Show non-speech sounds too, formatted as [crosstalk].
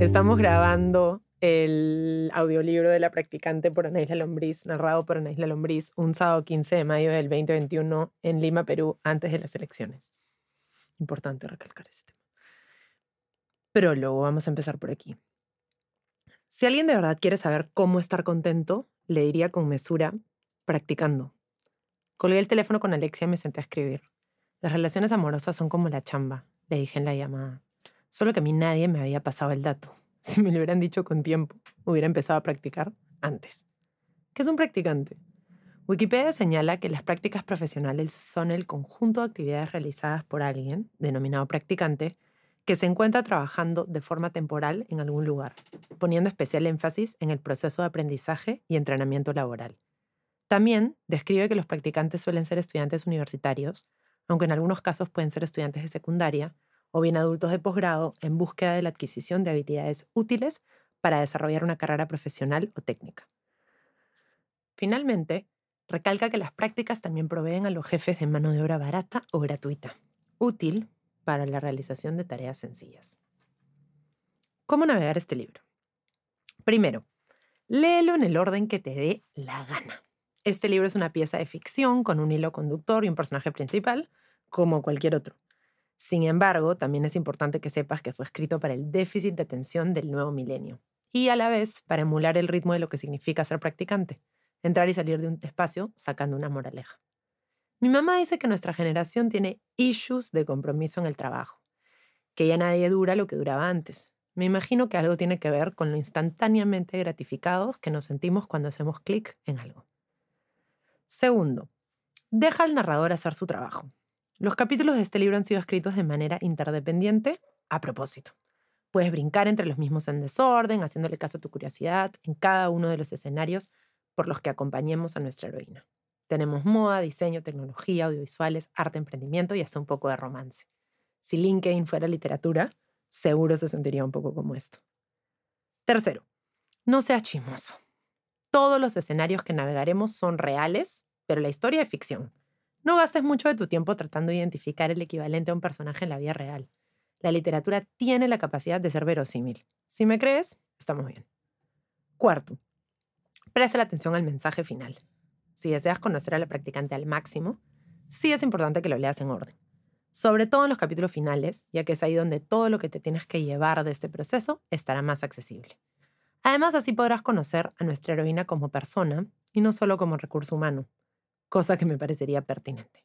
Estamos grabando el audiolibro de la practicante por Anaísla Lombriz, narrado por Anaísla Lombriz, un sábado 15 de mayo del 2021 en Lima, Perú, antes de las elecciones. Importante recalcar ese tema. Prólogo, vamos a empezar por aquí. Si alguien de verdad quiere saber cómo estar contento, le diría con mesura, practicando. Colgué el teléfono con Alexia y me senté a escribir. Las relaciones amorosas son como la chamba, le dije en la llamada. Solo que a mí nadie me había pasado el dato. [laughs] Si me lo hubieran dicho con tiempo, hubiera empezado a practicar antes. ¿Qué es un practicante? Wikipedia señala que las prácticas profesionales son el conjunto de actividades realizadas por alguien, denominado practicante, que se encuentra trabajando de forma temporal en algún lugar, poniendo especial énfasis en el proceso de aprendizaje y entrenamiento laboral. También describe que los practicantes suelen ser estudiantes universitarios, aunque en algunos casos pueden ser estudiantes de secundaria, o bien adultos de posgrado en búsqueda de la adquisición de habilidades útiles para desarrollar una carrera profesional o técnica. Finalmente, recalca que las prácticas también proveen a los jefes de mano de obra barata o gratuita, útil para la realización de tareas sencillas. ¿Cómo navegar este libro? Primero, léelo en el orden que te dé la gana. Este libro es una pieza de ficción con un hilo conductor y un personaje principal, como cualquier otro. Sin embargo, también es importante que sepas que fue escrito para el déficit de atención del nuevo milenio y a la vez para emular el ritmo de lo que significa ser practicante, entrar y salir de un espacio sacando una moraleja. Mi mamá dice que nuestra generación tiene issues de compromiso en el trabajo, que ya nadie dura lo que duraba antes. Me imagino que algo tiene que ver con lo instantáneamente gratificados que nos sentimos cuando hacemos clic en algo. Segundo, deja al narrador hacer su trabajo. Los capítulos de este libro han sido escritos de manera interdependiente a propósito. Puedes brincar entre los mismos en desorden, haciéndole caso a tu curiosidad en cada uno de los escenarios por los que acompañemos a nuestra heroína. Tenemos moda, diseño, tecnología, audiovisuales, arte, emprendimiento y hasta un poco de romance. Si LinkedIn fuera literatura, seguro se sentiría un poco como esto. Tercero, no seas chismoso. Todos los escenarios que navegaremos son reales, pero la historia es ficción. No gastes mucho de tu tiempo tratando de identificar el equivalente a un personaje en la vida real. La literatura tiene la capacidad de ser verosímil. Si me crees, estamos bien. Cuarto, presta atención al mensaje final. Si deseas conocer a la practicante al máximo, sí es importante que lo leas en orden. Sobre todo en los capítulos finales, ya que es ahí donde todo lo que te tienes que llevar de este proceso estará más accesible. Además, así podrás conocer a nuestra heroína como persona y no solo como recurso humano, cosa que me parecería pertinente.